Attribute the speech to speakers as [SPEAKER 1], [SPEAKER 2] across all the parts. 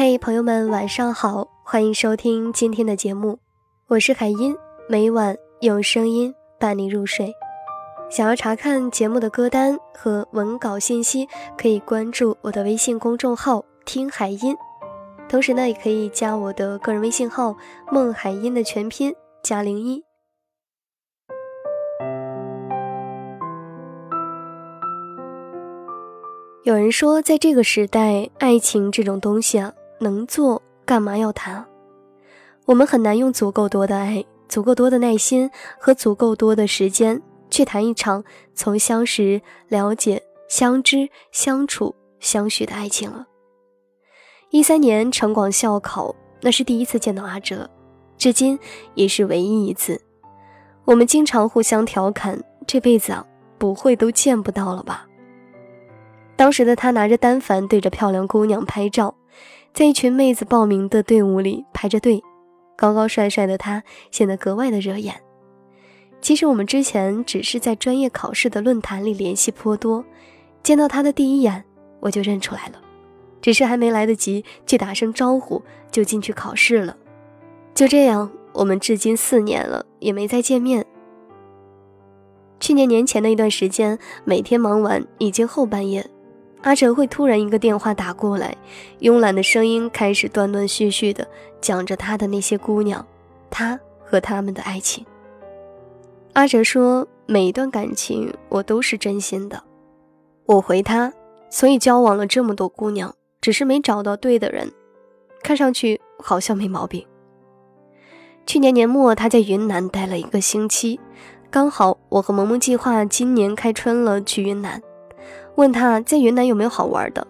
[SPEAKER 1] 嘿，朋友们，晚上好，欢迎收听今天的节目，我是海音，每晚用声音伴你入睡。想要查看节目的歌单和文稿信息，可以关注我的微信公众号“听海音”，同时呢，也可以加我的个人微信号“孟海音”的全拼加零一。有人说，在这个时代，爱情这种东西啊，能做干嘛要谈？我们很难用足够多的爱、足够多的耐心和足够多的时间去谈一场从相识、了解、相知、相处、相许的爱情了。一三年城广校考，那是第一次见到阿哲，至今也是唯一一次。我们经常互相调侃：这辈子啊，不会都见不到了吧？当时的他拿着单反对着漂亮姑娘拍照，在一群妹子报名的队伍里排着队，高高帅帅的他显得格外的惹眼。其实我们之前只是在专业考试的论坛里联系颇多，见到他的第一眼我就认出来了，只是还没来得及去打声招呼就进去考试了。就这样，我们至今四年了也没再见面。去年年前的一段时间，每天忙完已经后半夜。阿哲会突然一个电话打过来，慵懒的声音开始断断续续的讲着他的那些姑娘，他和他们的爱情。阿哲说：“每一段感情我都是真心的。”我回他：“所以交往了这么多姑娘，只是没找到对的人，看上去好像没毛病。”去年年末他在云南待了一个星期，刚好我和萌萌计划今年开春了去云南。问他在云南有没有好玩的，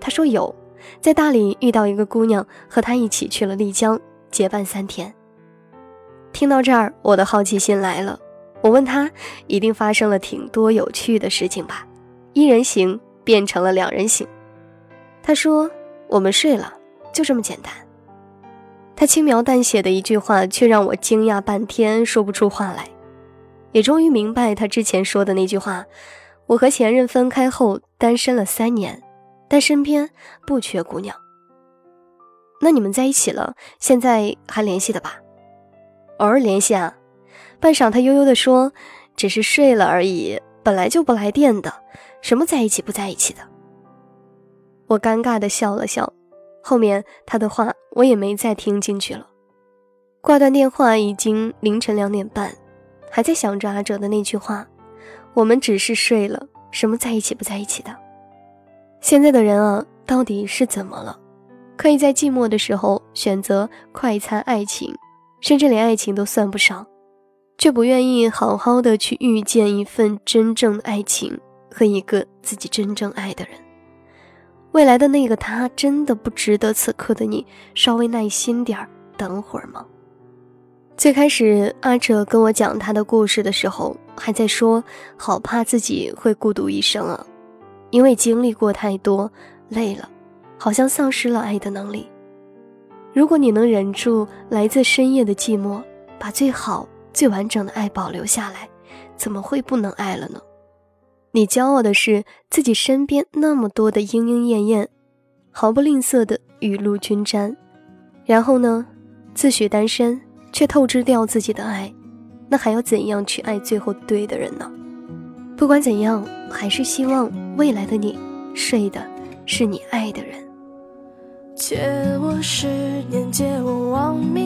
[SPEAKER 1] 他说有，在大理遇到一个姑娘，和他一起去了丽江结伴三天。听到这儿，我的好奇心来了，我问他，一定发生了挺多有趣的事情吧？一人行变成了两人行。他说我们睡了，就这么简单。他轻描淡写的一句话，却让我惊讶半天说不出话来，也终于明白他之前说的那句话。我和前任分开后单身了三年，但身边不缺姑娘。那你们在一起了，现在还联系的吧？偶尔联系啊。半晌，他悠悠地说：“只是睡了而已，本来就不来电的，什么在一起不在一起的。”我尴尬地笑了笑，后面他的话我也没再听进去了。挂断电话已经凌晨两点半，还在想着阿哲的那句话。我们只是睡了，什么在一起不在一起的？现在的人啊，到底是怎么了？可以在寂寞的时候选择快餐爱情，甚至连爱情都算不上，却不愿意好好的去遇见一份真正的爱情和一个自己真正爱的人。未来的那个他，真的不值得此刻的你稍微耐心点儿等会儿吗？最开始阿哲跟我讲他的故事的时候，还在说好怕自己会孤独一生啊，因为经历过太多，累了，好像丧失了爱的能力。如果你能忍住来自深夜的寂寞，把最好最完整的爱保留下来，怎么会不能爱了呢？你骄傲的是自己身边那么多的莺莺燕燕，毫不吝啬的雨露均沾，然后呢，自诩单身。却透支掉自己的爱，那还要怎样去爱最后对的人呢？不管怎样，还是希望未来的你睡的是你爱的人。
[SPEAKER 2] 借我十年，借我亡命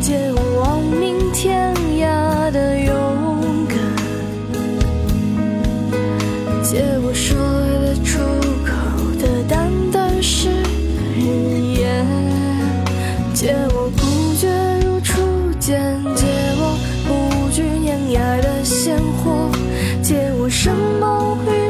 [SPEAKER 2] 借我亡命天涯的勇敢，借我说得出口的淡淡誓言，借我不觉如初见，借我不惧碾压的鲜活，借我生猛与。